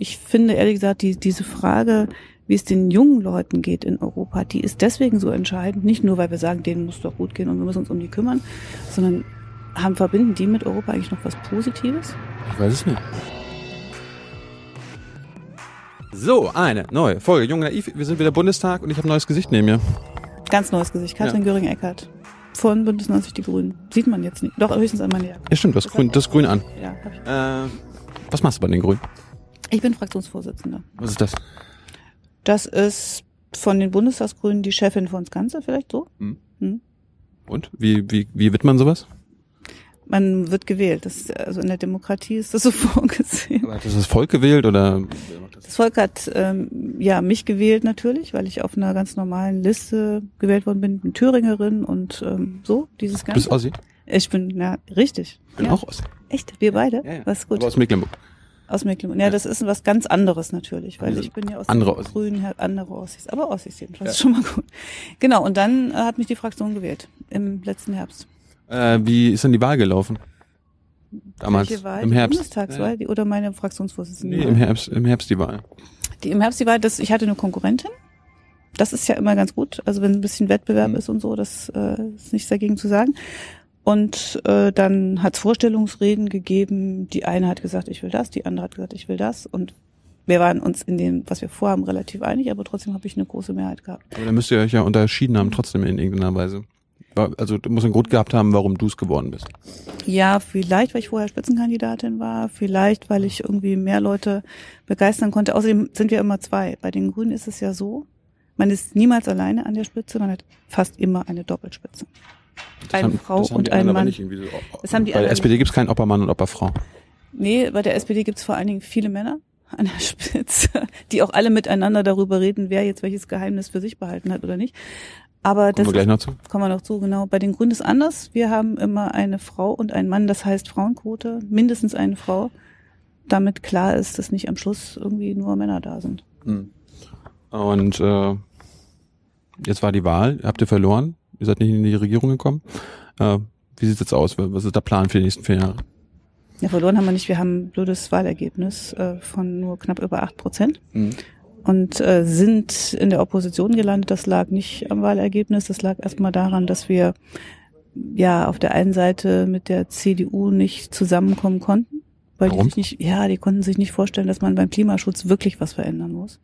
Ich finde ehrlich gesagt, die, diese Frage, wie es den jungen Leuten geht in Europa, die ist deswegen so entscheidend, nicht nur, weil wir sagen, denen muss doch gut gehen und wir müssen uns um die kümmern, sondern haben, verbinden die mit Europa eigentlich noch was Positives? Ich weiß es nicht. So, eine neue Folge Jung Naiv. Wir sind wieder Bundestag und ich habe ein neues Gesicht neben mir. Ganz neues Gesicht. Katrin ja. Göring-Eckardt. Von Bündnis 90 Die Grünen. Sieht man jetzt nicht. Doch, höchstens an meiner Jacke. Ja, stimmt. Das, das grün, das grün an. Ja, hab ich. Äh, was machst du bei den Grünen? Ich bin Fraktionsvorsitzender. Was ist das? Das ist von den Bundestagsgrünen die Chefin von das Ganze, vielleicht so. Hm. Hm. Und? Wie, wie, wie wird man sowas? Man wird gewählt. Das, also in der Demokratie ist das so vorgesehen. Aber hat das das Volk gewählt oder? Das Volk hat ähm, ja mich gewählt natürlich, weil ich auf einer ganz normalen Liste gewählt worden bin, bin Thüringerin und ähm, so dieses ganze. Du bist Ossi? Ich bin ja richtig. Ich bin ja. auch Ossi. Echt? Wir beide? Ja, ja. Was gut. Aber aus Mecklenburg. Aus Mecklenburg. Ja, ja, das ist was ganz anderes natürlich, weil also ich bin ja aus andere den Grünen, andere Ossis. Aber Ossis jedenfalls, ja. ist schon mal gut. Genau, und dann äh, hat mich die Fraktion gewählt im letzten Herbst. Äh, wie ist denn die Wahl gelaufen? Damals im Herbst. Die Bundestagswahl die, oder meine Fraktionsvorsitzende? Nee, im Herbst, im Herbst die Wahl. Die im Herbst die Wahl, das, ich hatte eine Konkurrentin. Das ist ja immer ganz gut. Also wenn ein bisschen Wettbewerb mhm. ist und so, das äh, ist nichts dagegen zu sagen. Und äh, dann hat es Vorstellungsreden gegeben. Die eine hat gesagt, ich will das, die andere hat gesagt, ich will das. Und wir waren uns in dem, was wir vorhaben, relativ einig, aber trotzdem habe ich eine große Mehrheit gehabt. Aber dann müsst ihr euch ja unterschieden haben, trotzdem in irgendeiner Weise. Also du musst einen Grund gehabt haben, warum du es geworden bist. Ja, vielleicht, weil ich vorher Spitzenkandidatin war, vielleicht, weil ich irgendwie mehr Leute begeistern konnte. Außerdem sind wir immer zwei. Bei den Grünen ist es ja so, man ist niemals alleine an der Spitze, man hat fast immer eine Doppelspitze. Eine haben, Frau und ein Mann. So, das haben die bei der SPD gibt es keinen Oppermann und Opperfrau. Nee, bei der SPD gibt es vor allen Dingen viele Männer an der Spitze, die auch alle miteinander darüber reden, wer jetzt welches Geheimnis für sich behalten hat oder nicht. Aber kommen das wir gleich noch zu. kommen wir noch zu, genau. Bei den Grünen ist anders. Wir haben immer eine Frau und einen Mann, das heißt Frauenquote, mindestens eine Frau, damit klar ist, dass nicht am Schluss irgendwie nur Männer da sind. Hm. Und äh, jetzt war die Wahl, habt ihr verloren, ihr seid nicht in die Regierung gekommen. Äh, wie sieht's jetzt aus? Was ist der Plan für die nächsten vier Jahre? Ja, verloren haben wir nicht. Wir haben ein blödes Wahlergebnis äh, von nur knapp über acht Prozent. Mhm und äh, sind in der Opposition gelandet. Das lag nicht am Wahlergebnis, das lag erstmal daran, dass wir ja auf der einen Seite mit der CDU nicht zusammenkommen konnten, weil Warum? die sich nicht, ja, die konnten sich nicht vorstellen, dass man beim Klimaschutz wirklich was verändern muss.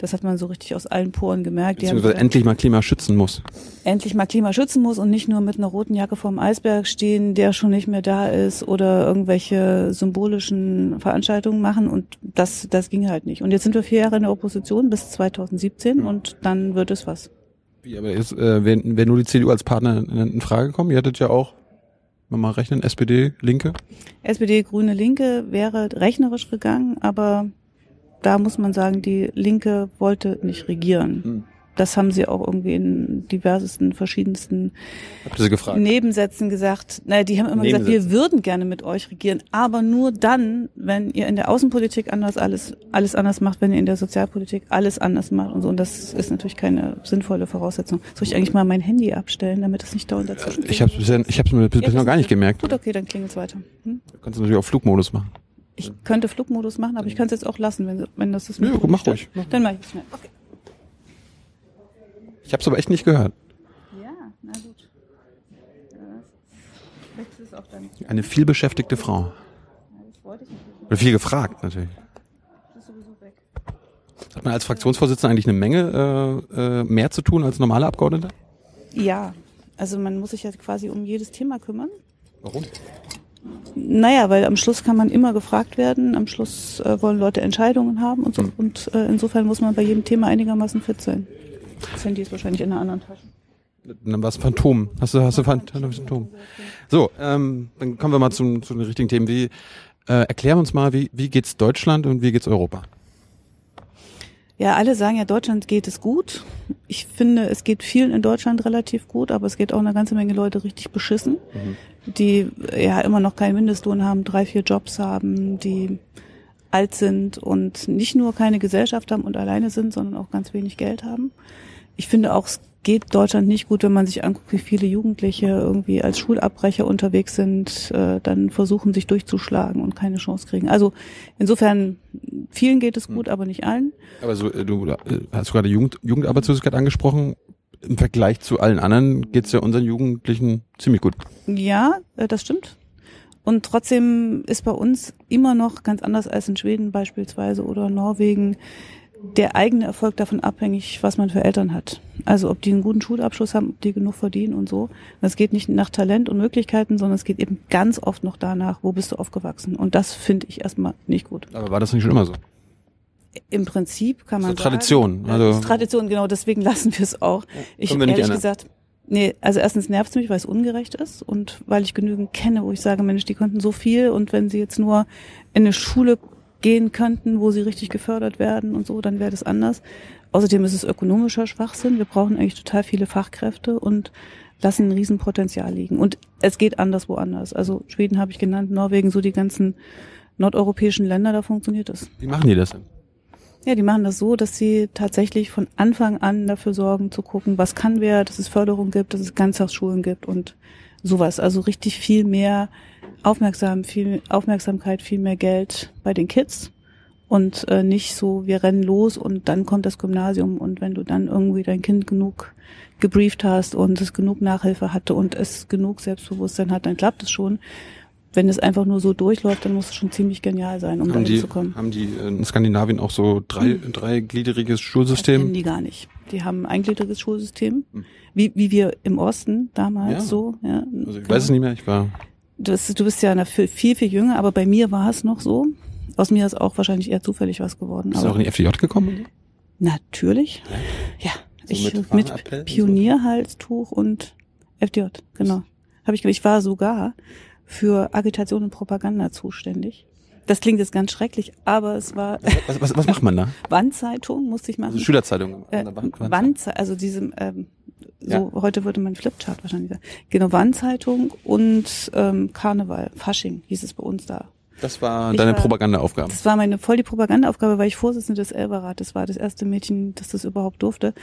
Das hat man so richtig aus allen Poren gemerkt. Beziehungsweise endlich mal Klima schützen muss. Endlich mal Klima schützen muss und nicht nur mit einer roten Jacke vorm Eisberg stehen, der schon nicht mehr da ist oder irgendwelche symbolischen Veranstaltungen machen und das, das ging halt nicht. Und jetzt sind wir vier Jahre in der Opposition bis 2017 mhm. und dann wird es was. Wie, aber jetzt, äh, wenn, wenn nur die CDU als Partner in, in Frage kommen, ihr hättet ja auch wenn mal rechnen, SPD, Linke? SPD, Grüne, Linke wäre rechnerisch gegangen, aber da muss man sagen, die Linke wollte nicht regieren. Hm. Das haben sie auch irgendwie in diversesten, verschiedensten Nebensätzen gesagt. Naja, die haben immer gesagt, wir würden gerne mit euch regieren, aber nur dann, wenn ihr in der Außenpolitik anders alles, alles anders macht, wenn ihr in der Sozialpolitik alles anders macht und so. Und das ist natürlich keine sinnvolle Voraussetzung. Soll ich eigentlich mal mein Handy abstellen, damit es nicht dauernd dazwischen Ich habe es bisher, ich hab's mir bisher noch gar nicht gemerkt. Gut, okay, dann klingelt's weiter. Hm? Du kannst natürlich auch Flugmodus machen. Ich könnte Flugmodus machen, aber ich kann es jetzt auch lassen, wenn, wenn das ist. Ja, mach ruhig. Dann mach ich es schnell. Okay. Ich habe es aber echt nicht gehört. Ja, na gut. Ja, Eine viel beschäftigte Frau. Ja, das wollte ich nicht. Oder viel gefragt natürlich. Das ist sowieso weg. Hat man als Fraktionsvorsitzender eigentlich eine Menge äh, äh, mehr zu tun als normale Abgeordnete? Ja, also man muss sich ja quasi um jedes Thema kümmern. Warum? Naja, weil am Schluss kann man immer gefragt werden, am Schluss äh, wollen Leute Entscheidungen haben und so. Mhm. Und äh, insofern muss man bei jedem Thema einigermaßen fit sein. Das Handy ist wahrscheinlich in einer anderen Tasche. Dann war es Phantom. Hast du, hast du Phantom? Phantom. So, ähm, dann kommen wir mal zum, zu den richtigen Themen. Wie, äh, erklär uns mal, wie, wie geht's Deutschland und wie geht's Europa? Ja, alle sagen ja, Deutschland geht es gut. Ich finde, es geht vielen in Deutschland relativ gut, aber es geht auch eine ganze Menge Leute richtig beschissen, mhm. die ja immer noch keinen Mindestlohn haben, drei, vier Jobs haben, die alt sind und nicht nur keine Gesellschaft haben und alleine sind, sondern auch ganz wenig Geld haben. Ich finde auch, es geht Deutschland nicht gut, wenn man sich anguckt, wie viele Jugendliche irgendwie als Schulabbrecher unterwegs sind, äh, dann versuchen sich durchzuschlagen und keine Chance kriegen. Also insofern, vielen geht es gut, hm. aber nicht allen. Aber so, äh, du äh, hast gerade Jugend, Jugendarbeitslosigkeit angesprochen. Im Vergleich zu allen anderen geht es ja unseren Jugendlichen ziemlich gut. Ja, äh, das stimmt. Und trotzdem ist bei uns immer noch ganz anders als in Schweden beispielsweise oder Norwegen der eigene Erfolg davon abhängig, was man für Eltern hat. Also ob die einen guten Schulabschluss haben, ob die genug verdienen und so. Das geht nicht nach Talent und Möglichkeiten, sondern es geht eben ganz oft noch danach, wo bist du aufgewachsen. Und das finde ich erstmal nicht gut. Aber war das nicht schon immer so? Im Prinzip kann man so Tradition. Sagen, also Tradition, genau, deswegen lassen wir es auch. Ich habe ehrlich gesagt, nee, also erstens nervt es mich, weil es ungerecht ist und weil ich genügend kenne, wo ich sage, Mensch, die konnten so viel und wenn sie jetzt nur in eine Schule gehen könnten, wo sie richtig gefördert werden und so, dann wäre das anders. Außerdem ist es ökonomischer Schwachsinn. Wir brauchen eigentlich total viele Fachkräfte und lassen ein Riesenpotenzial liegen. Und es geht anders woanders. Also Schweden habe ich genannt, Norwegen, so die ganzen nordeuropäischen Länder, da funktioniert das. Wie machen die das denn? Ja, die machen das so, dass sie tatsächlich von Anfang an dafür sorgen, zu gucken, was kann wer, dass es Förderung gibt, dass es Ganztagsschulen gibt und sowas. Also richtig viel mehr aufmerksam, viel Aufmerksamkeit, viel mehr Geld bei den Kids und äh, nicht so, wir rennen los und dann kommt das Gymnasium und wenn du dann irgendwie dein Kind genug gebrieft hast und es genug Nachhilfe hatte und es genug Selbstbewusstsein hat, dann klappt es schon. Wenn es einfach nur so durchläuft, dann muss es schon ziemlich genial sein, um haben dahin die, zu kommen. Haben die in Skandinavien auch so drei, hm. dreigliedriges Schulsystem? Das die gar nicht. Die haben ein eingliedriges Schulsystem, hm. wie, wie wir im Osten damals ja. so. Ja, also ich genau. weiß es nicht mehr, ich war du bist, du bist ja viel, viel, viel jünger, aber bei mir war es noch so. Aus mir ist auch wahrscheinlich eher zufällig was geworden. Bist du auch in die FDJ gekommen? Natürlich. Ja. So ich mit, mit Pionierhalstuch und FDJ, genau. Habe ich, ich war sogar für Agitation und Propaganda zuständig. Das klingt jetzt ganz schrecklich, aber es war. Was, was, was macht man da? Wandzeitung musste ich machen. Also Schülerzeitung. Äh, Wandzeitung, also diesem ähm, so ja. heute würde man Flipchart wahrscheinlich sagen. Genau, Wandzeitung und ähm, Karneval, Fasching hieß es bei uns da. Das war ich deine war, Propagandaaufgabe. Das war meine voll die Propagandaaufgabe, weil ich Vorsitzende des Elberrates war, das erste Mädchen, das das überhaupt durfte.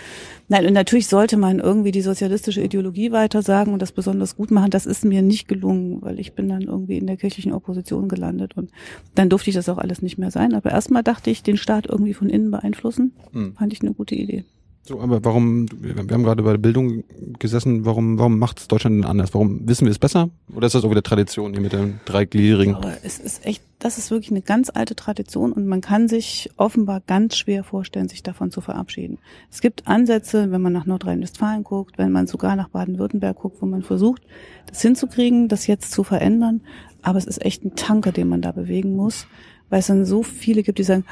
Nein, und natürlich sollte man irgendwie die sozialistische Ideologie weitersagen und das besonders gut machen. Das ist mir nicht gelungen, weil ich bin dann irgendwie in der kirchlichen Opposition gelandet und dann durfte ich das auch alles nicht mehr sein. Aber erstmal dachte ich, den Staat irgendwie von innen beeinflussen, hm. fand ich eine gute Idee. So, aber warum, wir haben gerade bei der Bildung gesessen, warum, warum macht es Deutschland denn anders? Warum wissen wir es besser? Oder ist das auch wieder Tradition hier mit dem dreigliedrigen? Aber es ist echt, das ist wirklich eine ganz alte Tradition und man kann sich offenbar ganz schwer vorstellen, sich davon zu verabschieden. Es gibt Ansätze, wenn man nach Nordrhein-Westfalen guckt, wenn man sogar nach Baden-Württemberg guckt, wo man versucht, das hinzukriegen, das jetzt zu verändern. Aber es ist echt ein Tanker, den man da bewegen muss weil es dann so viele gibt, die sagen,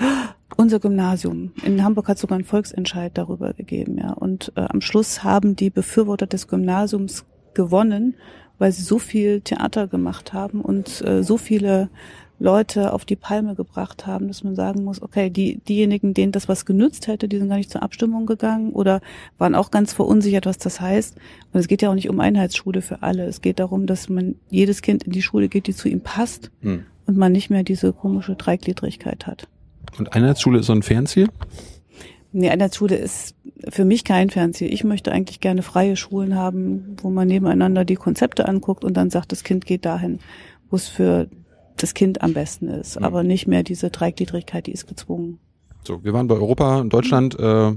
unser Gymnasium. In Hamburg hat sogar ein Volksentscheid darüber gegeben, ja. Und äh, am Schluss haben die Befürworter des Gymnasiums gewonnen, weil sie so viel Theater gemacht haben und äh, so viele Leute auf die Palme gebracht haben, dass man sagen muss, okay, die, diejenigen, denen das was genützt hätte, die sind gar nicht zur Abstimmung gegangen oder waren auch ganz verunsichert, was das heißt. Und es geht ja auch nicht um Einheitsschule für alle. Es geht darum, dass man jedes Kind in die Schule geht, die zu ihm passt. Hm und man nicht mehr diese komische Dreigliedrigkeit hat. Und Einheitsschule ist so ein Fernziel? Nee, Einheitsschule ist für mich kein Fernziel. Ich möchte eigentlich gerne freie Schulen haben, wo man nebeneinander die Konzepte anguckt und dann sagt, das Kind geht dahin, wo es für das Kind am besten ist. Mhm. Aber nicht mehr diese Dreigliedrigkeit, die ist gezwungen. So, wir waren bei Europa und Deutschland. Äh,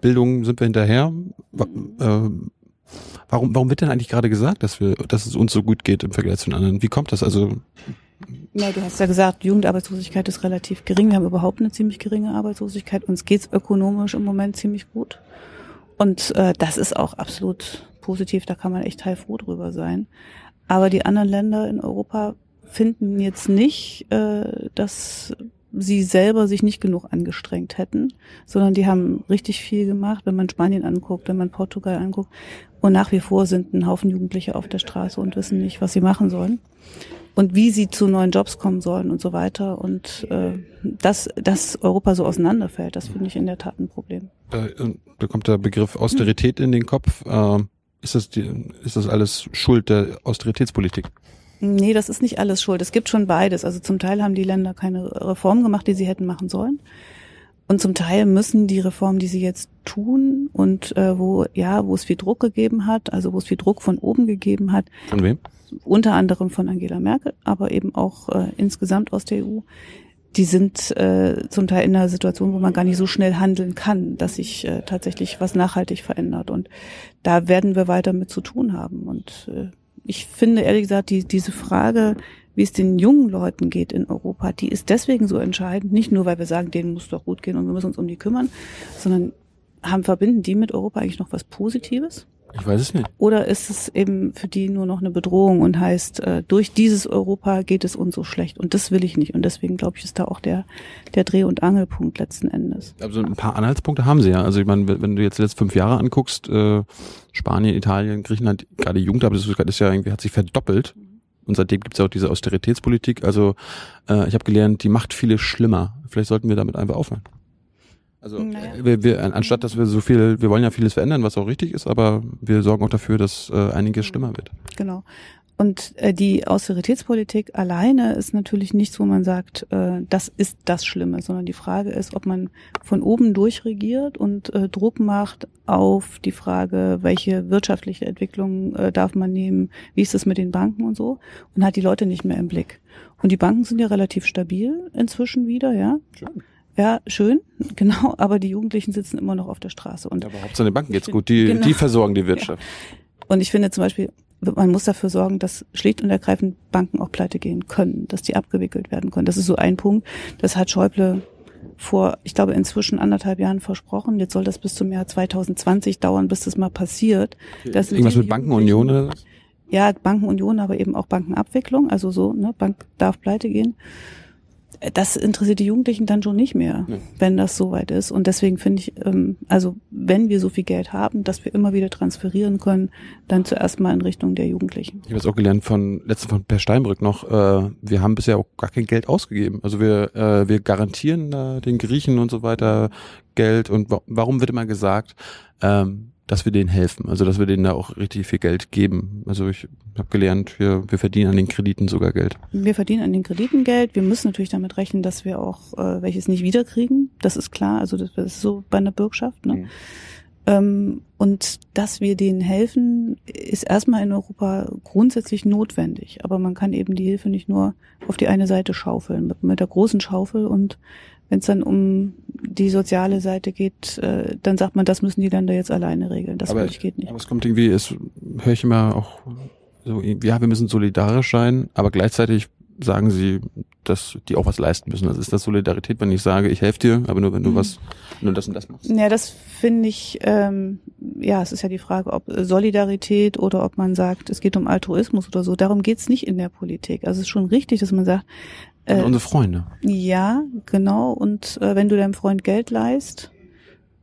Bildung sind wir hinterher. Äh, warum, warum wird denn eigentlich gerade gesagt, dass wir, dass es uns so gut geht im Vergleich zu den anderen? Wie kommt das? Also ja, du hast ja gesagt, Jugendarbeitslosigkeit ist relativ gering. Wir haben überhaupt eine ziemlich geringe Arbeitslosigkeit. Uns geht's ökonomisch im Moment ziemlich gut. Und äh, das ist auch absolut positiv. Da kann man echt heilfroh drüber sein. Aber die anderen Länder in Europa finden jetzt nicht, äh, dass sie selber sich nicht genug angestrengt hätten, sondern die haben richtig viel gemacht, wenn man Spanien anguckt, wenn man Portugal anguckt. Und nach wie vor sind ein Haufen Jugendliche auf der Straße und wissen nicht, was sie machen sollen und wie sie zu neuen Jobs kommen sollen und so weiter. Und äh, dass, dass Europa so auseinanderfällt, das finde ich in der Tat ein Problem. Da, da kommt der Begriff Austerität in den Kopf. Äh, ist, das die, ist das alles Schuld der Austeritätspolitik? Nee, das ist nicht alles schuld. Es gibt schon beides. Also zum Teil haben die Länder keine Reform gemacht, die sie hätten machen sollen. Und zum Teil müssen die Reformen, die sie jetzt tun und äh, wo ja, wo es viel Druck gegeben hat, also wo es viel Druck von oben gegeben hat. Von wem? Unter anderem von Angela Merkel, aber eben auch äh, insgesamt aus der EU. Die sind äh, zum Teil in einer Situation, wo man gar nicht so schnell handeln kann, dass sich äh, tatsächlich was nachhaltig verändert. Und da werden wir weiter mit zu tun haben. Und äh, ich finde ehrlich gesagt, die, diese Frage, wie es den jungen Leuten geht in Europa, die ist deswegen so entscheidend, nicht nur, weil wir sagen, denen muss doch gut gehen und wir müssen uns um die kümmern, sondern haben, verbinden die mit Europa eigentlich noch was Positives? Ich weiß es nicht. Oder ist es eben für die nur noch eine Bedrohung und heißt, äh, durch dieses Europa geht es uns so schlecht und das will ich nicht und deswegen glaube ich, ist da auch der, der Dreh- und Angelpunkt letzten Endes. Also ein paar Anhaltspunkte haben sie ja. Also ich meine, wenn du jetzt die letzten fünf Jahre anguckst, äh, Spanien, Italien, Griechenland, gerade die Jugendarbeit ist ja irgendwie, hat sich verdoppelt. Und seitdem gibt es ja auch diese Austeritätspolitik. Also äh, ich habe gelernt, die macht viele schlimmer. Vielleicht sollten wir damit einfach aufhören. Also naja. wir, wir, anstatt dass wir so viel, wir wollen ja vieles verändern, was auch richtig ist, aber wir sorgen auch dafür, dass äh, einiges schlimmer wird. Genau. Und äh, die Austeritätspolitik alleine ist natürlich nichts, wo man sagt, äh, das ist das Schlimme, sondern die Frage ist, ob man von oben durchregiert und äh, Druck macht auf die Frage, welche wirtschaftliche Entwicklung äh, darf man nehmen, wie ist es mit den Banken und so, und hat die Leute nicht mehr im Blick. Und die Banken sind ja relativ stabil inzwischen wieder, ja. Schön. Ja, schön, genau, aber die Jugendlichen sitzen immer noch auf der Straße. Und aber Hauptsache den Banken geht's gut, die, genau. die versorgen die Wirtschaft. Ja. Und ich finde zum Beispiel, man muss dafür sorgen, dass schlicht und ergreifend Banken auch pleite gehen können, dass die abgewickelt werden können. Das ist so ein Punkt. Das hat Schäuble vor, ich glaube, inzwischen anderthalb Jahren versprochen. Jetzt soll das bis zum Jahr 2020 dauern, bis das mal passiert. Das Irgendwas mit Bankenunion oder was? Ja, Bankenunion, aber eben auch Bankenabwicklung. Also so, ne, Bank darf pleite gehen das interessiert die Jugendlichen dann schon nicht mehr, ja. wenn das soweit ist. Und deswegen finde ich, ähm, also wenn wir so viel Geld haben, dass wir immer wieder transferieren können, dann zuerst mal in Richtung der Jugendlichen. Ich habe es auch gelernt von letzten von Per Steinbrück noch. Äh, wir haben bisher auch gar kein Geld ausgegeben. Also wir äh, wir garantieren äh, den Griechen und so weiter Geld. Und warum wird immer gesagt? Ähm, dass wir denen helfen, also dass wir denen da auch richtig viel Geld geben. Also ich habe gelernt, wir, wir verdienen an den Krediten sogar Geld. Wir verdienen an den Krediten Geld. Wir müssen natürlich damit rechnen, dass wir auch äh, welches nicht wiederkriegen. Das ist klar. Also das, das ist so bei einer Bürgschaft. Ne? Mhm. Ähm, und dass wir denen helfen, ist erstmal in Europa grundsätzlich notwendig. Aber man kann eben die Hilfe nicht nur auf die eine Seite schaufeln, mit, der großen Schaufel und wenn es dann um die soziale Seite geht, äh, dann sagt man, das müssen die Länder jetzt alleine regeln. Das aber, geht nicht. Aber es kommt irgendwie, es höre ich immer auch so, ja, wir müssen solidarisch sein, aber gleichzeitig sagen sie, dass die auch was leisten müssen. Das ist das Solidarität, wenn ich sage, ich helfe dir, aber nur wenn du mhm. was, nur das und das machst. Ja, das finde ich, ähm, ja, es ist ja die Frage, ob Solidarität oder ob man sagt, es geht um Altruismus oder so. Darum geht's nicht in der Politik. Also es ist schon richtig, dass man sagt, äh, unsere Freunde. Ja, genau. Und äh, wenn du deinem Freund Geld leist,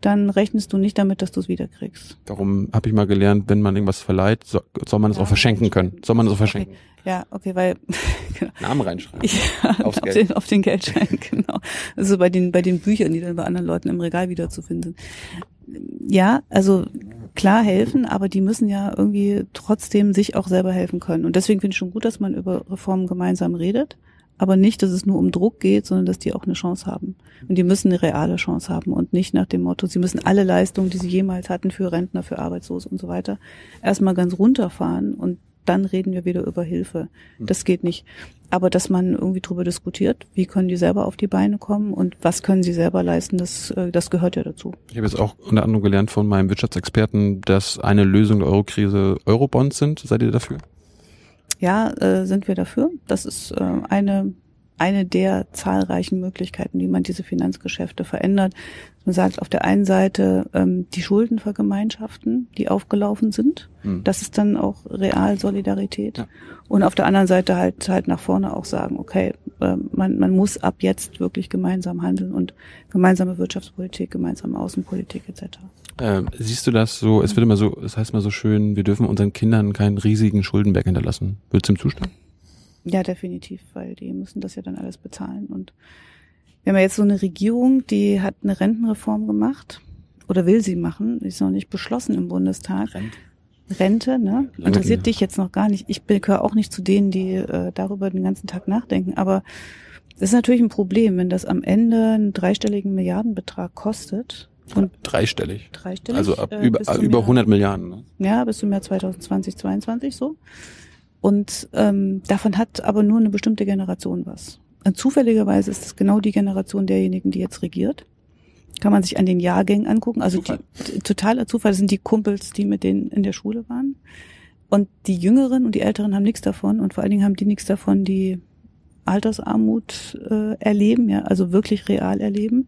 dann rechnest du nicht damit, dass du es wiederkriegst. Darum habe ich mal gelernt, wenn man irgendwas verleiht, so, soll man es ja. auch verschenken können. Soll man es auch verschenken. Okay. Ja, okay, weil genau. Namen reinschreiben. Ja, auf, den, auf den Geldschein, genau. Also bei den bei den Büchern, die dann bei anderen Leuten im Regal wiederzufinden sind. Ja, also klar helfen, aber die müssen ja irgendwie trotzdem sich auch selber helfen können. Und deswegen finde ich schon gut, dass man über Reformen gemeinsam redet aber nicht, dass es nur um Druck geht, sondern dass die auch eine Chance haben. Und die müssen eine reale Chance haben und nicht nach dem Motto, sie müssen alle Leistungen, die sie jemals hatten für Rentner, für Arbeitslose und so weiter, erstmal ganz runterfahren und dann reden wir wieder über Hilfe. Hm. Das geht nicht. Aber dass man irgendwie drüber diskutiert, wie können die selber auf die Beine kommen und was können sie selber leisten, das, äh, das gehört ja dazu. Ich habe jetzt auch unter anderem gelernt von meinem Wirtschaftsexperten, dass eine Lösung der Eurokrise Eurobonds sind. Seid ihr dafür? Ja, äh, sind wir dafür. Das ist äh, eine eine der zahlreichen Möglichkeiten, wie man diese Finanzgeschäfte verändert. Man sagt auf der einen Seite ähm, die Schulden vergemeinschaften, die aufgelaufen sind. Mhm. Das ist dann auch real Solidarität. Ja. Und auf der anderen Seite halt halt nach vorne auch sagen, okay, äh, man, man muss ab jetzt wirklich gemeinsam handeln und gemeinsame Wirtschaftspolitik, gemeinsame Außenpolitik etc. Ähm, siehst du das so, es wird immer so, es heißt mal so schön, wir dürfen unseren Kindern keinen riesigen Schuldenberg hinterlassen. Würdest du ihm zustimmen? Ja, definitiv, weil die müssen das ja dann alles bezahlen. Und wir haben ja jetzt so eine Regierung, die hat eine Rentenreform gemacht oder will sie machen, ist noch nicht beschlossen im Bundestag. Rente, Rente ne? Interessiert dich jetzt noch gar nicht. Ich gehöre auch nicht zu denen, die äh, darüber den ganzen Tag nachdenken, aber Das ist natürlich ein Problem, wenn das am Ende einen dreistelligen Milliardenbetrag kostet. Und dreistellig. Dreistellig. Also ab äh, über, über 100 Milliarden. Ne? Ja, bis zum Jahr 2020, 2022 so. Und ähm, davon hat aber nur eine bestimmte Generation was. Und zufälligerweise ist es genau die Generation derjenigen, die jetzt regiert. Kann man sich an den Jahrgängen angucken. Also Zufall. Die, totaler Zufall sind die Kumpels, die mit denen in der Schule waren. Und die Jüngeren und die Älteren haben nichts davon. Und vor allen Dingen haben die nichts davon, die Altersarmut äh, erleben, ja, also wirklich real erleben.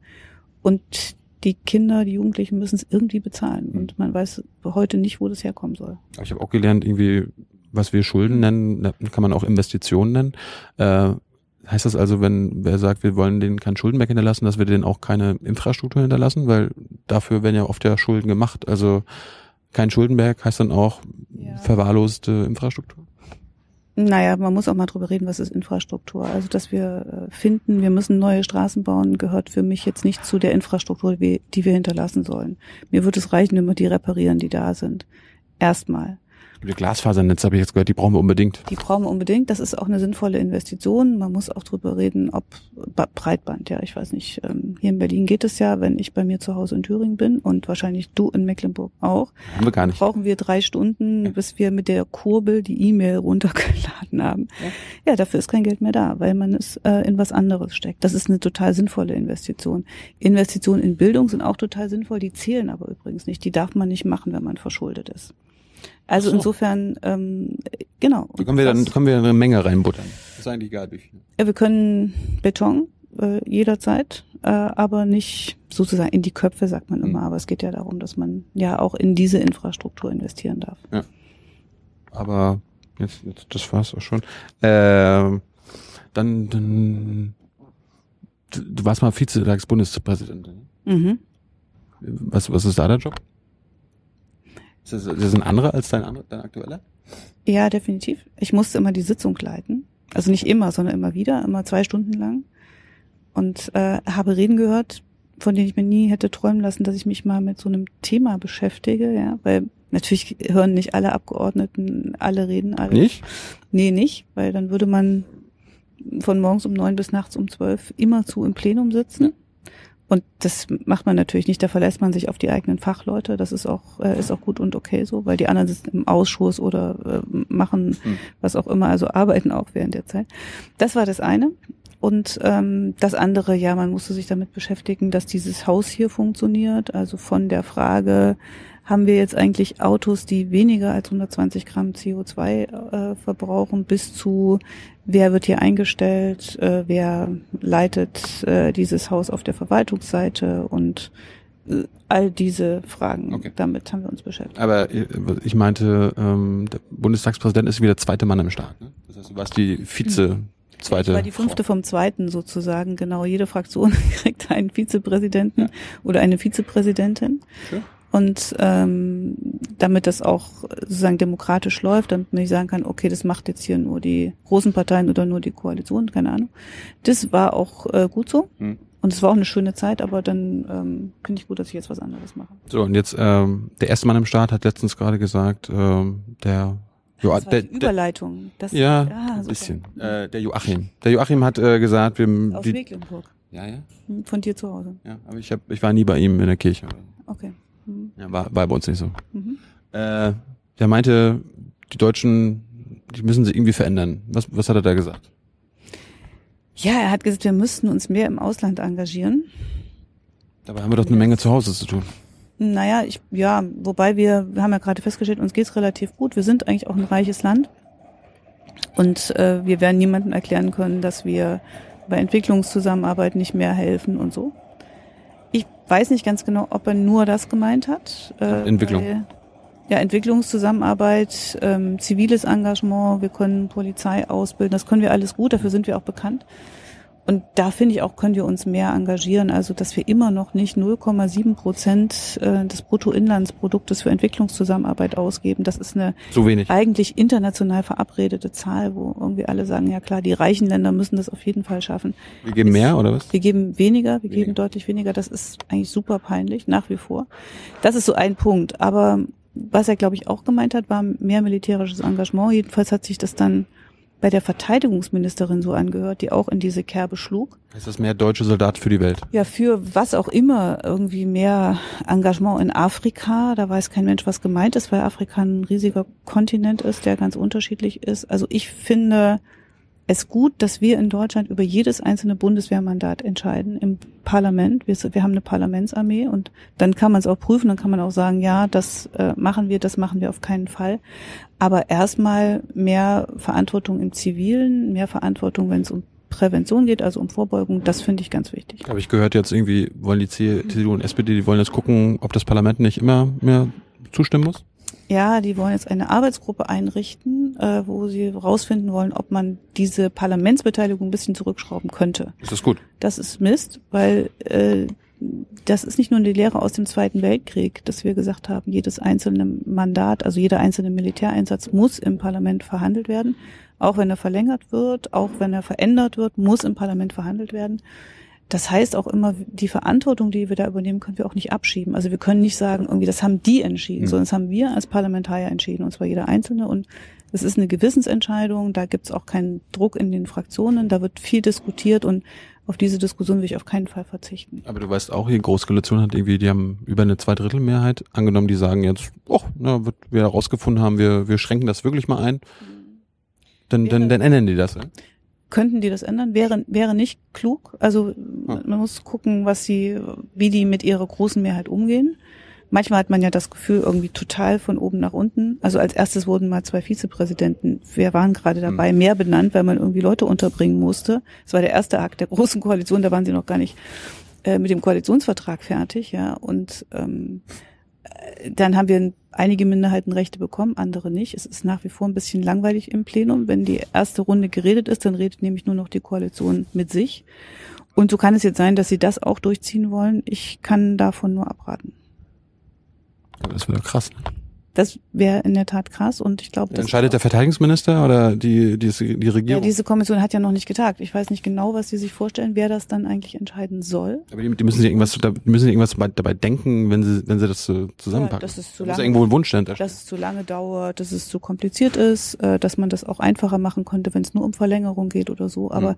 Und die Kinder, die Jugendlichen müssen es irgendwie bezahlen. Hm. Und man weiß heute nicht, wo das herkommen soll. Ich habe auch gelernt, irgendwie, was wir Schulden nennen, kann man auch Investitionen nennen. Äh, heißt das also, wenn wer sagt, wir wollen denen kein Schuldenberg hinterlassen, dass wir denen auch keine Infrastruktur hinterlassen? Weil dafür werden ja oft ja Schulden gemacht. Also kein Schuldenberg heißt dann auch ja. verwahrloste Infrastruktur? Naja, man muss auch mal drüber reden, was ist Infrastruktur. Also, dass wir äh, finden, wir müssen neue Straßen bauen, gehört für mich jetzt nicht zu der Infrastruktur, die wir hinterlassen sollen. Mir würde es reichen, wenn wir die reparieren, die da sind. Erstmal. Die Glasfasernetz habe ich jetzt gehört, die brauchen wir unbedingt. Die brauchen wir unbedingt. Das ist auch eine sinnvolle Investition. Man muss auch drüber reden, ob Breitband, ja, ich weiß nicht. Ähm, hier in Berlin geht es ja, wenn ich bei mir zu Hause in Thüringen bin und wahrscheinlich du in Mecklenburg auch. Haben wir gar nicht. Brauchen wir drei Stunden, ja. bis wir mit der Kurbel die E-Mail runtergeladen haben. Ja. ja. dafür ist kein Geld mehr da, weil man es äh, in was anderes steckt. Das ist eine total sinnvolle Investition. Investitionen in Bildung sind auch total sinnvoll, die zählen aber übrigens nicht. Die darf man nicht machen, wenn man verschuldet ist. Also so. insofern, ähm, genau. Da können wir dann können wir eine Menge reinbuttern. Das ist eigentlich egal, wie viel. Ja, wir können Beton äh, jederzeit, äh, aber nicht sozusagen in die Köpfe, sagt man immer. Mhm. Aber es geht ja darum, dass man ja auch in diese Infrastruktur investieren darf. Ja. Aber jetzt, jetzt das war's auch schon. Äh, dann, dann du warst mal Vizetagsbundespräsidentin. Mhm. Was, was ist da der Job? Ist das, ist das ein anderer als dein, dein aktueller? Ja, definitiv. Ich musste immer die Sitzung leiten. Also nicht immer, sondern immer wieder, immer zwei Stunden lang. Und äh, habe Reden gehört, von denen ich mir nie hätte träumen lassen, dass ich mich mal mit so einem Thema beschäftige, ja, weil natürlich hören nicht alle Abgeordneten alle Reden alle. Nicht? Nee, nicht, weil dann würde man von morgens um neun bis nachts um zwölf immer zu im Plenum sitzen. Ja. Und das macht man natürlich nicht, da verlässt man sich auf die eigenen Fachleute. Das ist auch, äh, ist auch gut und okay so, weil die anderen sitzen im Ausschuss oder äh, machen hm. was auch immer, also arbeiten auch während der Zeit. Das war das eine. Und ähm, das andere, ja, man musste sich damit beschäftigen, dass dieses Haus hier funktioniert. Also von der Frage, haben wir jetzt eigentlich Autos, die weniger als 120 Gramm CO2 äh, verbrauchen, bis zu wer wird hier eingestellt, äh, wer leitet äh, dieses Haus auf der Verwaltungsseite und äh, all diese Fragen. Okay. Damit haben wir uns beschäftigt. Aber äh, ich meinte, ähm, der Bundestagspräsident ist wie der zweite Mann im Staat. Ne? Das heißt, du warst die Vize. Hm. Zweite. Ich war die fünfte vom zweiten sozusagen, genau. Jede Fraktion kriegt einen Vizepräsidenten ja. oder eine Vizepräsidentin. Sure. Und ähm, damit das auch sozusagen demokratisch läuft, damit man nicht sagen kann, okay, das macht jetzt hier nur die großen Parteien oder nur die Koalition, keine Ahnung. Das war auch äh, gut so. Hm. Und es war auch eine schöne Zeit, aber dann ähm, finde ich gut, dass ich jetzt was anderes mache. So, und jetzt ähm, der erste Mann im Staat hat letztens gerade gesagt, ähm, der Jo, das der, die Überleitung. Das, ja, ja ein bisschen. Äh, der Joachim. Der Joachim hat äh, gesagt, wir Aus die, Mecklenburg. Ja, ja. Hm, von dir zu Hause. Ja, aber ich hab, ich war nie bei ihm in der Kirche. Okay. Mhm. Ja, war, war bei uns nicht so. Mhm. Äh, der meinte, die Deutschen, die müssen sich irgendwie verändern. Was, was hat er da gesagt? Ja, er hat gesagt, wir müssten uns mehr im Ausland engagieren. Dabei haben wir doch eine Menge zu Hause zu tun. Naja, ich, ja, wobei wir, wir haben ja gerade festgestellt, uns geht's relativ gut. Wir sind eigentlich auch ein reiches Land. Und äh, wir werden niemandem erklären können, dass wir bei Entwicklungszusammenarbeit nicht mehr helfen und so weiß nicht ganz genau, ob er nur das gemeint hat. Äh, Entwicklung. Weil, ja, Entwicklungszusammenarbeit, ähm, ziviles Engagement, wir können Polizei ausbilden, das können wir alles gut, dafür sind wir auch bekannt. Und da finde ich auch, können wir uns mehr engagieren, also dass wir immer noch nicht 0,7 Prozent äh, des Bruttoinlandsproduktes für Entwicklungszusammenarbeit ausgeben. Das ist eine so eigentlich international verabredete Zahl, wo irgendwie alle sagen, ja klar, die reichen Länder müssen das auf jeden Fall schaffen. Wir geben mehr oder was? Wir geben weniger, wir weniger. geben deutlich weniger. Das ist eigentlich super peinlich, nach wie vor. Das ist so ein Punkt. Aber was er, glaube ich, auch gemeint hat, war mehr militärisches Engagement. Jedenfalls hat sich das dann bei der Verteidigungsministerin so angehört, die auch in diese Kerbe schlug. Heißt das mehr deutsche Soldaten für die Welt? Ja, für was auch immer, irgendwie mehr Engagement in Afrika. Da weiß kein Mensch, was gemeint ist, weil Afrika ein riesiger Kontinent ist, der ganz unterschiedlich ist. Also ich finde, es gut, dass wir in Deutschland über jedes einzelne Bundeswehrmandat entscheiden im Parlament. Wir, wir haben eine Parlamentsarmee und dann kann man es auch prüfen, dann kann man auch sagen, ja, das äh, machen wir, das machen wir auf keinen Fall. Aber erstmal mehr Verantwortung im Zivilen, mehr Verantwortung, wenn es um Prävention geht, also um Vorbeugung, das finde ich ganz wichtig. Habe ich gehört, jetzt irgendwie wollen die CDU und SPD, die wollen jetzt gucken, ob das Parlament nicht immer mehr zustimmen muss? Ja, die wollen jetzt eine Arbeitsgruppe einrichten, äh, wo sie rausfinden wollen, ob man diese Parlamentsbeteiligung ein bisschen zurückschrauben könnte. Ist das gut? Das ist Mist, weil äh, das ist nicht nur die Lehre aus dem Zweiten Weltkrieg, dass wir gesagt haben, jedes einzelne Mandat, also jeder einzelne Militäreinsatz muss im Parlament verhandelt werden. Auch wenn er verlängert wird, auch wenn er verändert wird, muss im Parlament verhandelt werden. Das heißt auch immer, die Verantwortung, die wir da übernehmen, können wir auch nicht abschieben. Also wir können nicht sagen, irgendwie, das haben die entschieden, mhm. sondern das haben wir als Parlamentarier entschieden, und zwar jeder Einzelne. Und es ist eine Gewissensentscheidung, da gibt es auch keinen Druck in den Fraktionen, da wird viel diskutiert und auf diese Diskussion will ich auf keinen Fall verzichten. Aber du weißt auch, die Großkoalition hat irgendwie, die haben über eine Zweidrittelmehrheit angenommen, die sagen jetzt, oh, na, wird wir herausgefunden haben, wir, wir schränken das wirklich mal ein. Dann, dann, dann ändern die das. Ja? Könnten die das ändern? Wäre, wäre nicht klug. Also man muss gucken, was sie, wie die mit ihrer großen Mehrheit umgehen. Manchmal hat man ja das Gefühl, irgendwie total von oben nach unten. Also als erstes wurden mal zwei Vizepräsidenten, wir waren gerade dabei, hm. mehr benannt, weil man irgendwie Leute unterbringen musste. Das war der erste Akt der großen Koalition, da waren sie noch gar nicht äh, mit dem Koalitionsvertrag fertig, ja. Und ähm, dann haben wir einige Minderheitenrechte bekommen, andere nicht. Es ist nach wie vor ein bisschen langweilig im Plenum. Wenn die erste Runde geredet ist, dann redet nämlich nur noch die Koalition mit sich. Und so kann es jetzt sein, dass sie das auch durchziehen wollen. Ich kann davon nur abraten. Das wäre krass. Das wäre in der Tat krass und ich glaube. Entscheidet der Verteidigungsminister oder die, die, die Regierung? Ja, diese Kommission hat ja noch nicht getagt. Ich weiß nicht genau, was sie sich vorstellen, wer das dann eigentlich entscheiden soll. Aber die, die müssen sich irgendwas, da müssen sie irgendwas dabei denken, wenn sie, wenn sie das so zusammenpacken. Ja, dass es zu da lange, irgendwo ein Wunsch Dass es zu lange dauert, dass es zu kompliziert ist, äh, dass man das auch einfacher machen könnte, wenn es nur um Verlängerung geht oder so. Aber hm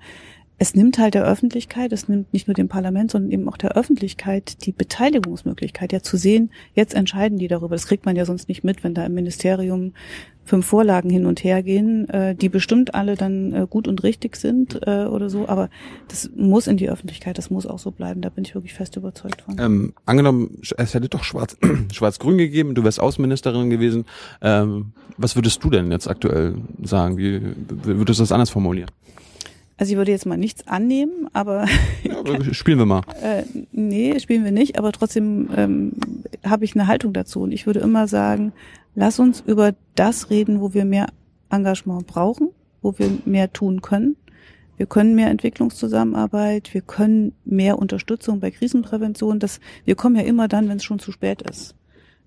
es nimmt halt der Öffentlichkeit, es nimmt nicht nur dem Parlament, sondern eben auch der Öffentlichkeit die Beteiligungsmöglichkeit, ja zu sehen, jetzt entscheiden die darüber. Das kriegt man ja sonst nicht mit, wenn da im Ministerium fünf Vorlagen hin und her gehen, äh, die bestimmt alle dann äh, gut und richtig sind äh, oder so, aber das muss in die Öffentlichkeit, das muss auch so bleiben, da bin ich wirklich fest überzeugt von. Ähm, angenommen, es hätte doch Schwarz, Schwarz-Grün gegeben, du wärst Außenministerin gewesen, ähm, was würdest du denn jetzt aktuell sagen? Wie würdest du das anders formulieren? Also ich würde jetzt mal nichts annehmen, aber, ja, aber spielen wir mal. Äh, nee, spielen wir nicht, aber trotzdem ähm, habe ich eine Haltung dazu. Und ich würde immer sagen, lass uns über das reden, wo wir mehr Engagement brauchen, wo wir mehr tun können. Wir können mehr Entwicklungszusammenarbeit, wir können mehr Unterstützung bei Krisenprävention. Das, wir kommen ja immer dann, wenn es schon zu spät ist.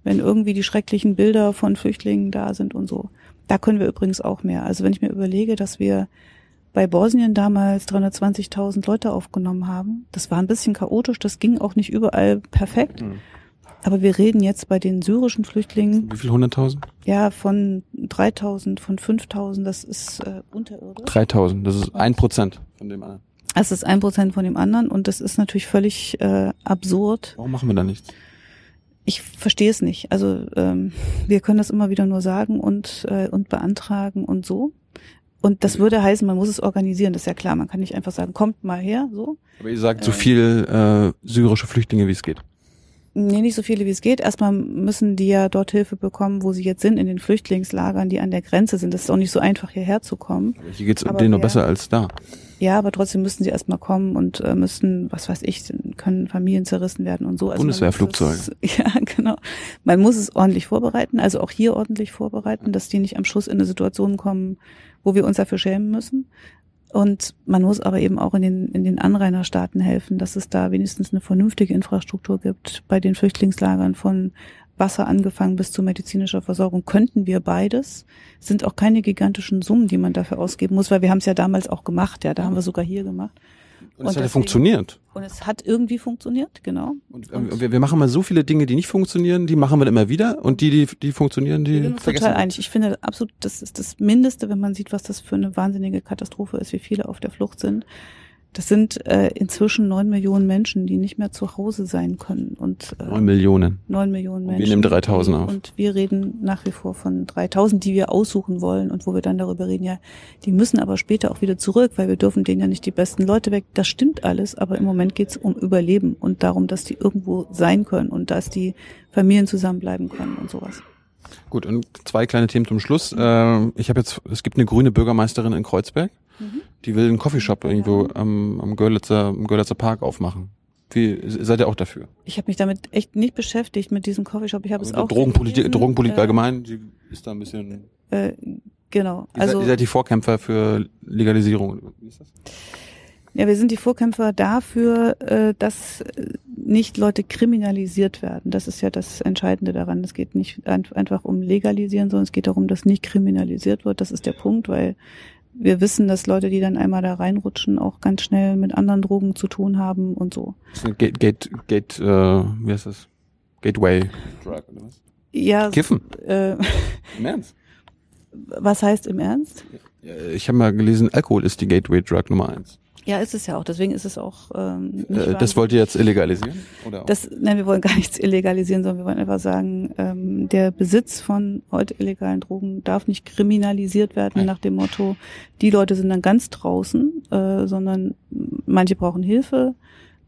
Wenn irgendwie die schrecklichen Bilder von Flüchtlingen da sind und so. Da können wir übrigens auch mehr. Also wenn ich mir überlege, dass wir bei Bosnien damals 320.000 Leute aufgenommen haben. Das war ein bisschen chaotisch, das ging auch nicht überall perfekt. Mhm. Aber wir reden jetzt bei den syrischen Flüchtlingen. Wie viel, 100.000? Ja, von 3.000, von 5.000, das ist äh, unterirdisch. 3.000, das ist ein Prozent von dem anderen. Das ist ein Prozent von dem anderen und das ist natürlich völlig äh, absurd. Warum machen wir da nichts? Ich verstehe es nicht. Also ähm, wir können das immer wieder nur sagen und, äh, und beantragen und so. Und das würde heißen, man muss es organisieren, das ist ja klar. Man kann nicht einfach sagen, kommt mal her, so. Aber ihr sagt so viel äh, syrische Flüchtlinge, wie es geht. Nee, nicht so viele, wie es geht. Erstmal müssen die ja dort Hilfe bekommen, wo sie jetzt sind, in den Flüchtlingslagern, die an der Grenze sind. Das ist auch nicht so einfach, hierher zu kommen. Aber hier geht's denen noch besser als da. Ja, aber trotzdem müssen sie erstmal kommen und äh, müssen, was weiß ich, können Familien zerrissen werden und so. Also Bundeswehrflugzeuge. Ja, genau. Man muss es ordentlich vorbereiten, also auch hier ordentlich vorbereiten, dass die nicht am Schluss in eine Situation kommen, wo wir uns dafür schämen müssen. Und man muss aber eben auch in den, in den Anrainerstaaten helfen, dass es da wenigstens eine vernünftige Infrastruktur gibt. Bei den Flüchtlingslagern von Wasser angefangen bis zu medizinischer Versorgung könnten wir beides. Es sind auch keine gigantischen Summen, die man dafür ausgeben muss, weil wir haben es ja damals auch gemacht. Ja, da haben wir sogar hier gemacht. Und es hat ja funktioniert. Und es hat irgendwie funktioniert, genau. Und, und wir, wir, machen mal so viele Dinge, die nicht funktionieren, die machen wir immer wieder. Und die, die, die funktionieren, die ich bin vergessen. total einig. Ich finde absolut, das ist das Mindeste, wenn man sieht, was das für eine wahnsinnige Katastrophe ist, wie viele auf der Flucht sind. Das sind äh, inzwischen neun Millionen Menschen, die nicht mehr zu Hause sein können. Und äh, neun Millionen. Neun Millionen Menschen. wir nehmen 3000 auf. Und wir reden nach wie vor von 3000, die wir aussuchen wollen und wo wir dann darüber reden, ja, die müssen aber später auch wieder zurück, weil wir dürfen denen ja nicht die besten Leute weg. Das stimmt alles, aber im Moment geht's um Überleben und darum, dass die irgendwo sein können und dass die Familien zusammenbleiben können und sowas. Gut, und zwei kleine Themen zum Schluss. Äh, ich habe jetzt, es gibt eine grüne Bürgermeisterin in Kreuzberg. Mhm. Die will einen Coffeeshop irgendwo am, am Görlitzer, am Görlitzer Park aufmachen. Wie seid ihr auch dafür? Ich habe mich damit echt nicht beschäftigt mit diesem Coffeeshop. Ich habe es auch Drogenpolitik, Drogenpolitik äh, allgemein, die ist da ein bisschen. Äh, genau. Ihr also seid, ihr seid die Vorkämpfer für Legalisierung. Wie ist das? Ja, wir sind die Vorkämpfer dafür, äh, dass nicht Leute kriminalisiert werden. Das ist ja das Entscheidende daran. Es geht nicht einfach um legalisieren, sondern es geht darum, dass nicht kriminalisiert wird. Das ist der Punkt, weil wir wissen, dass Leute, die dann einmal da reinrutschen, auch ganz schnell mit anderen Drogen zu tun haben und so. Gate, Gate, Gate, äh, wie heißt das? Gateway Drug oder was? Ja. Kiffen. Äh, Im Ernst? Was heißt im Ernst? Ich habe mal gelesen, Alkohol ist die Gateway Drug Nummer eins. Ja, ist es ja auch. Deswegen ist es auch. Ähm, äh, das wollt ihr jetzt illegalisieren? Oder das, nein, wir wollen gar nichts illegalisieren, sondern wir wollen einfach sagen, ähm, der Besitz von heute illegalen Drogen darf nicht kriminalisiert werden nein. nach dem Motto, die Leute sind dann ganz draußen, äh, sondern manche brauchen Hilfe.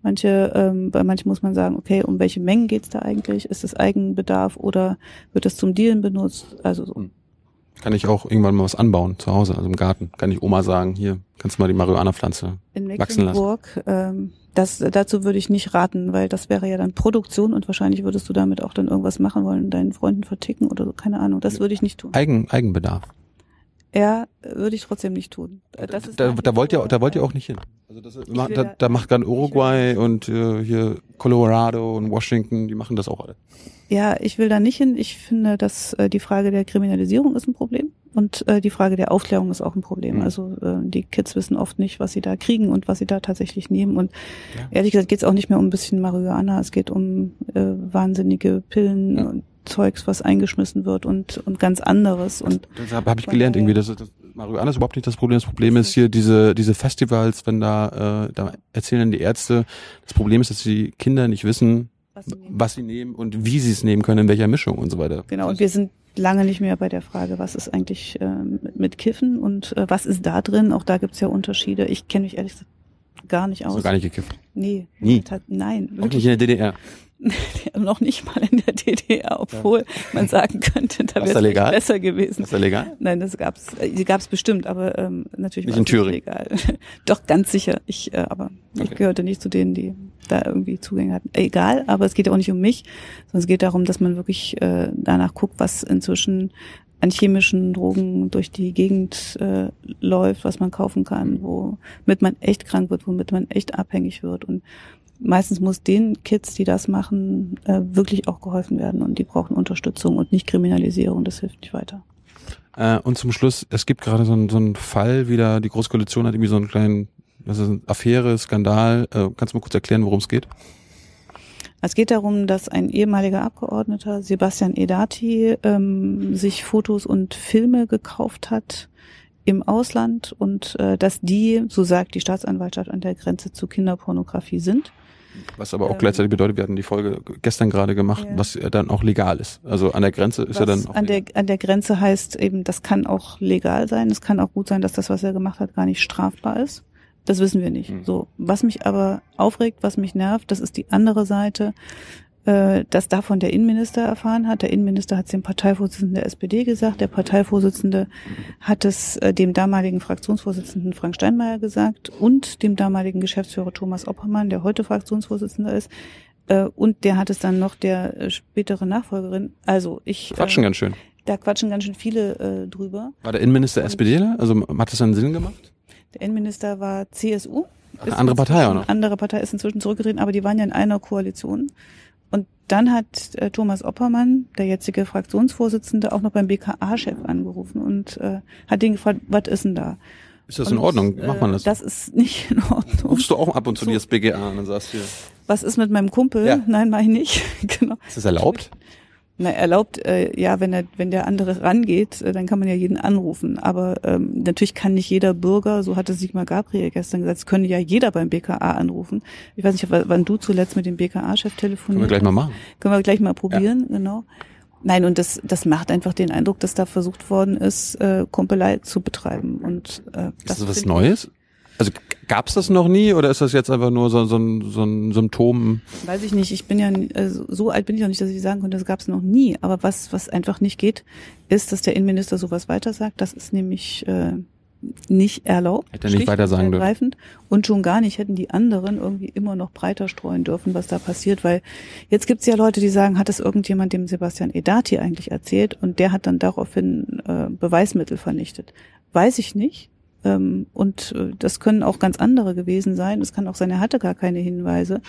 Manche, ähm, bei manchen muss man sagen, okay, um welche Mengen geht's da eigentlich? Ist es Eigenbedarf oder wird es zum Dealen benutzt? Also so. Hm. Kann ich auch irgendwann mal was anbauen zu Hause, also im Garten. Kann ich Oma sagen, hier kannst du mal die Marihuana-Pflanze wachsen lassen. Ähm, das, dazu würde ich nicht raten, weil das wäre ja dann Produktion und wahrscheinlich würdest du damit auch dann irgendwas machen wollen, deinen Freunden verticken oder so, keine Ahnung. Das würde ich nicht tun. Eigen, Eigenbedarf. Ja, würde ich trotzdem nicht tun. Das ist da, da wollt ihr, da wollt ihr auch nicht hin. Also das, da, da, macht dann Uruguay und äh, hier Colorado und Washington, die machen das auch alle. Ja, ich will da nicht hin. Ich finde, dass äh, die Frage der Kriminalisierung ist ein Problem und äh, die Frage der Aufklärung ist auch ein Problem. Mhm. Also äh, die Kids wissen oft nicht, was sie da kriegen und was sie da tatsächlich nehmen. Und ja. ehrlich gesagt geht es auch nicht mehr um ein bisschen Marihuana. Es geht um äh, wahnsinnige Pillen ja. und Zeugs, was eingeschmissen wird und und ganz anderes. Und deshalb habe ich gelernt irgendwie, dass, dass Marihuana ist überhaupt nicht das Problem. Das Problem ist hier diese diese Festivals, wenn da äh, da erzählen die Ärzte. Das Problem ist, dass die Kinder nicht wissen, was sie, was sie nehmen und wie sie es nehmen können, in welcher Mischung und so weiter. Genau, und wir sind lange nicht mehr bei der Frage, was ist eigentlich äh, mit Kiffen und äh, was ist da drin. Auch da gibt's ja Unterschiede. Ich kenne mich ehrlich gesagt gar nicht aus. Hast du gar nicht gekifft? Nee. Nie? Nein. Auch nicht in der DDR? noch nicht mal in der DDR, obwohl ja. man sagen könnte, da wäre es besser gewesen. Ist das legal? Nein, das gab's, äh, gab's bestimmt, aber ähm, natürlich nicht in Thüringen. legal. Doch ganz sicher. Ich, äh, aber okay. ich gehörte nicht zu denen, die da irgendwie Zugänge hatten. Egal, aber es geht auch nicht um mich, sondern es geht darum, dass man wirklich äh, danach guckt, was inzwischen an chemischen Drogen durch die Gegend äh, läuft, was man kaufen kann, womit man echt krank wird, womit man echt abhängig wird und meistens muss den Kids, die das machen, äh, wirklich auch geholfen werden und die brauchen Unterstützung und nicht Kriminalisierung. Das hilft nicht weiter. Äh, und zum Schluss, es gibt gerade so, einen so einen Fall wieder, die Großkoalition hat irgendwie so einen kleinen, das ist eine Affäre, Skandal. Äh, kannst du mal kurz erklären, worum es geht? Es geht darum, dass ein ehemaliger Abgeordneter, Sebastian Edati, ähm, sich Fotos und Filme gekauft hat im Ausland und äh, dass die, so sagt die Staatsanwaltschaft, an der Grenze zu Kinderpornografie sind. Was aber auch ähm, gleichzeitig bedeutet, wir hatten die Folge gestern gerade gemacht, ja. was dann auch legal ist. Also an der Grenze ist was ja dann auch an der an der Grenze heißt eben, das kann auch legal sein. Es kann auch gut sein, dass das, was er gemacht hat, gar nicht strafbar ist. Das wissen wir nicht. Mhm. So, was mich aber aufregt, was mich nervt, das ist die andere Seite dass davon der Innenminister erfahren hat. Der Innenminister hat es dem Parteivorsitzenden der SPD gesagt. Der Parteivorsitzende hat es äh, dem damaligen Fraktionsvorsitzenden Frank Steinmeier gesagt und dem damaligen Geschäftsführer Thomas Oppermann, der heute Fraktionsvorsitzender ist. Äh, und der hat es dann noch der äh, spätere Nachfolgerin. Also ich. Quatschen äh, ganz schön. Da quatschen ganz schön viele äh, drüber. War der Innenminister SPDler? Also hat das einen Sinn gemacht? Der Innenminister war CSU. Eine andere Partei auch noch. Andere Partei ist inzwischen zurückgetreten, aber die waren ja in einer Koalition. Dann hat äh, Thomas Oppermann, der jetzige Fraktionsvorsitzende, auch noch beim BKA-Chef angerufen und äh, hat den gefragt, was ist denn da? Ist das und, in Ordnung? Macht man das? Das ist nicht in Ordnung. Rufst du auch ab und zu so. das BGA an und sagst hier. Was ist mit meinem Kumpel? Ja. Nein, mach ich nicht. genau. Ist das erlaubt? Na, erlaubt, äh, ja, wenn der, wenn der andere rangeht, äh, dann kann man ja jeden anrufen. Aber ähm, natürlich kann nicht jeder Bürger, so hatte Sigmar Gabriel gestern gesagt, es könnte ja jeder beim BKA anrufen. Ich weiß nicht, wann du zuletzt mit dem BKA-Chef telefonierst. Können wir gleich mal machen. Können wir gleich mal probieren, ja. genau. Nein, und das, das macht einfach den Eindruck, dass da versucht worden ist, äh, Kumpelei zu betreiben. Und äh, das ist das was Neues? Also gab es das noch nie oder ist das jetzt einfach nur so, so, ein, so ein Symptom? Weiß ich nicht. Ich bin ja also so alt bin ich noch nicht, dass ich sagen könnte, das gab es noch nie. Aber was was einfach nicht geht, ist, dass der Innenminister sowas weiter sagt. Das ist nämlich äh, nicht erlaubt. Hätte er nicht weiter sagen dürfen. Und schon gar nicht hätten die anderen irgendwie immer noch breiter streuen dürfen, was da passiert, weil jetzt gibt's ja Leute, die sagen, hat es irgendjemand dem Sebastian Edati eigentlich erzählt und der hat dann daraufhin äh, Beweismittel vernichtet. Weiß ich nicht. Ähm, und äh, das können auch ganz andere gewesen sein. Es kann auch sein, er hatte gar keine Hinweise.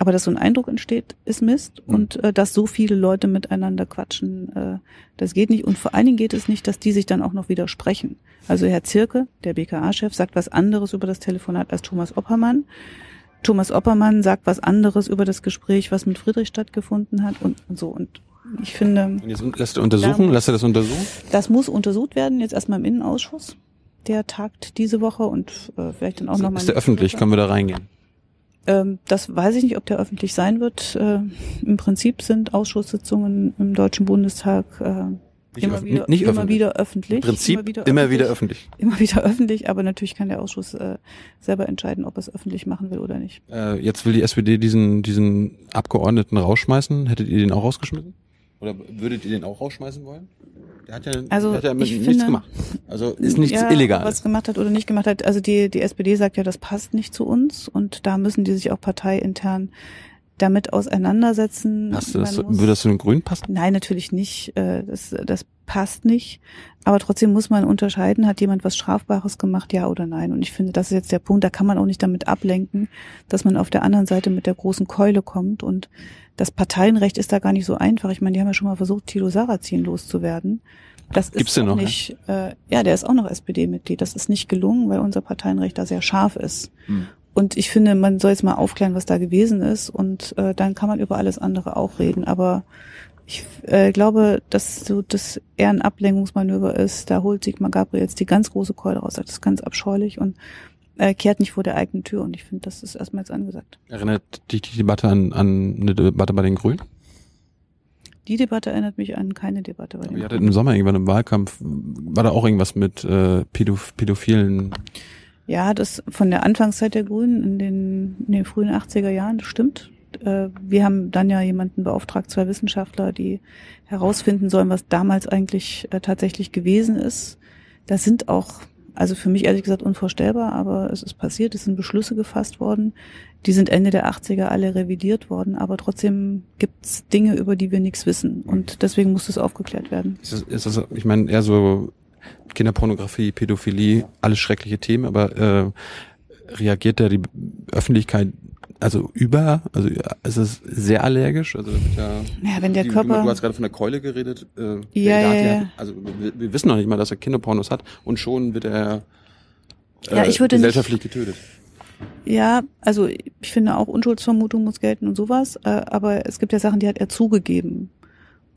Aber dass so ein Eindruck entsteht, ist Mist. Und äh, dass so viele Leute miteinander quatschen, äh, das geht nicht. Und vor allen Dingen geht es nicht, dass die sich dann auch noch widersprechen. Also Herr Zirke, der BKA-Chef, sagt was anderes über das Telefonat als Thomas Oppermann. Thomas Oppermann sagt was anderes über das Gespräch, was mit Friedrich stattgefunden hat und, und so. Und ich finde. Und jetzt lässt du untersuchen? Lässt er das untersuchen? Das muss untersucht werden, jetzt erstmal im Innenausschuss. Der tagt diese Woche und äh, vielleicht dann auch nochmal. Ist der öffentlich? Können wir da reingehen? Ähm, das weiß ich nicht, ob der öffentlich sein wird. Äh, Im Prinzip sind Ausschusssitzungen im Deutschen Bundestag äh, nicht immer, wieder, nicht immer öffentlich. wieder öffentlich. Im Prinzip immer wieder, immer wieder öffentlich. Immer wieder öffentlich, aber natürlich kann der Ausschuss äh, selber entscheiden, ob er es öffentlich machen will oder nicht. Äh, jetzt will die SPD diesen, diesen Abgeordneten rausschmeißen. Hättet ihr den auch rausgeschmissen? Oder würdet ihr den auch rausschmeißen wollen? Der hat ja, also der hat ja nichts finde, gemacht. Also ist nichts ja, illegal. Was gemacht hat oder nicht gemacht hat. Also die, die SPD sagt ja, das passt nicht zu uns und da müssen die sich auch parteiintern damit auseinandersetzen. Hast du das, würde das zu den Grünen passen? Nein, natürlich nicht. Äh, das, das passt nicht. Aber trotzdem muss man unterscheiden, hat jemand was Strafbares gemacht, ja oder nein. Und ich finde, das ist jetzt der Punkt, da kann man auch nicht damit ablenken, dass man auf der anderen Seite mit der großen Keule kommt und das Parteienrecht ist da gar nicht so einfach. Ich meine, die haben ja schon mal versucht, Thilo Sarrazin loszuwerden. Das Gibt's ist noch, nicht, ja? Äh, ja, der ist auch noch SPD-Mitglied. Das ist nicht gelungen, weil unser Parteienrecht da sehr scharf ist. Hm. Und ich finde, man soll jetzt mal aufklären, was da gewesen ist und äh, dann kann man über alles andere auch reden. Aber ich äh, glaube, dass so das eher ein Ablenkungsmanöver ist. Da holt Sigmar Gabriel jetzt die ganz große Keule raus. Das ist ganz abscheulich und äh, kehrt nicht vor der eigenen Tür. Und ich finde, das ist erstmal jetzt angesagt. Erinnert dich die Debatte an, an eine Debatte bei den Grünen? Die Debatte erinnert mich an keine Debatte bei den Grünen. Ihr hattet im Sommer irgendwann im Wahlkampf, war da auch irgendwas mit äh, Pädoph Pädophilen? Ja, das von der Anfangszeit der Grünen in den, in den frühen 80er Jahren, das stimmt. Äh, wir haben dann ja jemanden beauftragt, zwei Wissenschaftler, die herausfinden sollen, was damals eigentlich äh, tatsächlich gewesen ist. Da sind auch also für mich ehrlich gesagt unvorstellbar, aber es ist passiert, es sind Beschlüsse gefasst worden. Die sind Ende der 80er alle revidiert worden, aber trotzdem gibt's Dinge, über die wir nichts wissen. Und deswegen muss das aufgeklärt werden. Ist das, ist das ich meine, eher so Kinderpornografie, Pädophilie, alles schreckliche Themen, aber äh, reagiert da die Öffentlichkeit also über, also es ist sehr allergisch. Also ja, ja, wenn der die, Körper. Du hast gerade von der Keule geredet. Äh, ja, ja, ja. Also wir, wir, wissen noch nicht mal, dass er Kinderpornos hat und schon wird er äh, ja, ich würde gesellschaftlich nicht, getötet. Ja, also ich finde auch Unschuldsvermutung muss gelten und sowas, äh, aber es gibt ja Sachen, die hat er zugegeben.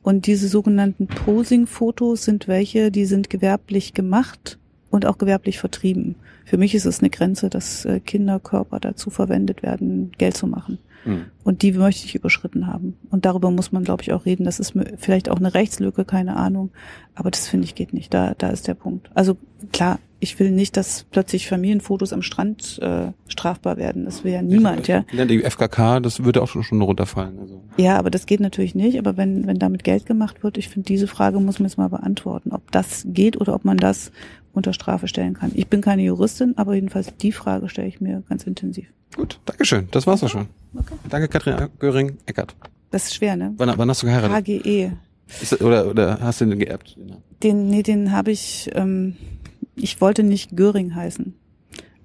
Und diese sogenannten Posing-Fotos sind welche, die sind gewerblich gemacht und auch gewerblich vertrieben. Für mich ist es eine Grenze, dass äh, Kinderkörper dazu verwendet werden, Geld zu machen. Mhm. Und die möchte ich überschritten haben. Und darüber muss man, glaube ich, auch reden. Das ist vielleicht auch eine Rechtslücke, keine Ahnung. Aber das finde ich geht nicht. Da, da ist der Punkt. Also klar, ich will nicht, dass plötzlich Familienfotos am Strand äh, strafbar werden. Das will ja niemand, ja. Die FKK, das würde auch schon runterfallen. Also. Ja, aber das geht natürlich nicht. Aber wenn, wenn damit Geld gemacht wird, ich finde, diese Frage muss man jetzt mal beantworten, ob das geht oder ob man das unter Strafe stellen kann. Ich bin keine Juristin, aber jedenfalls die Frage stelle ich mir ganz intensiv. Gut, Dankeschön. Das war's auch schon. Okay. Danke, Katrin Göring-Eckert. Das ist schwer, ne? Wann, wann hast du geheiratet? HGE. Ist, oder, oder hast du den geerbt? Den, nee, den habe ich, ähm, ich wollte nicht Göring heißen.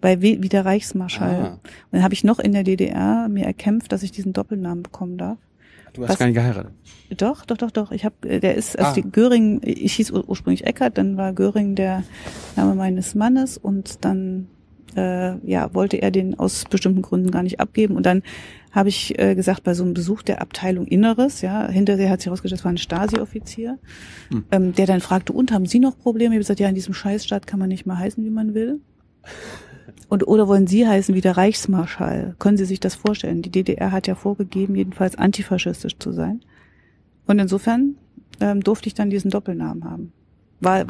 Bei wie, der Reichsmarschall. Ah. Und dann habe ich noch in der DDR mir erkämpft, dass ich diesen Doppelnamen bekommen darf. Du hast Was? gar nicht geheiratet. Doch, doch, doch, doch. Ich habe, doch, doch, doch. Ich habe, der ist, also ah. die Göring, ich hieß ursprünglich Eckert, dann war Göring der Name meines Mannes und dann äh, ja wollte er den aus bestimmten Gründen gar nicht abgeben und dann habe ich äh, gesagt bei so einem Besuch der Abteilung Inneres, ja, hinterher hat sich herausgestellt, das war ein Stasi-Offizier, hm. ähm, der dann fragte, und haben Sie noch Probleme? Ich habe gesagt, ja, in diesem Scheißstaat kann man nicht mehr heißen, wie man will. Und oder wollen Sie heißen wie der Reichsmarschall? Können Sie sich das vorstellen? Die DDR hat ja vorgegeben, jedenfalls antifaschistisch zu sein. Und insofern ähm, durfte ich dann diesen Doppelnamen haben.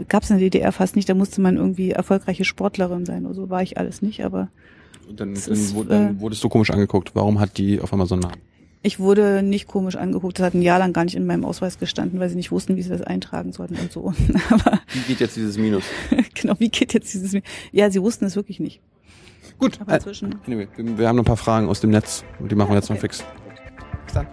Gab es in der DDR fast nicht. Da musste man irgendwie erfolgreiche Sportlerin sein oder so. War ich alles nicht. Aber Und dann, dann, ist, dann äh, wurdest du komisch angeguckt. Warum hat die auf einmal so einen Namen? Ich wurde nicht komisch angeguckt. Das hat ein Jahr lang gar nicht in meinem Ausweis gestanden, weil sie nicht wussten, wie sie das eintragen sollten und so. Aber wie geht jetzt dieses Minus? genau, wie geht jetzt dieses Minus? Ja, sie wussten es wirklich nicht. Gut. Aber inzwischen. Anyway, wir, haben noch ein paar Fragen aus dem Netz und die machen wir jetzt okay. noch fix. Bis dann.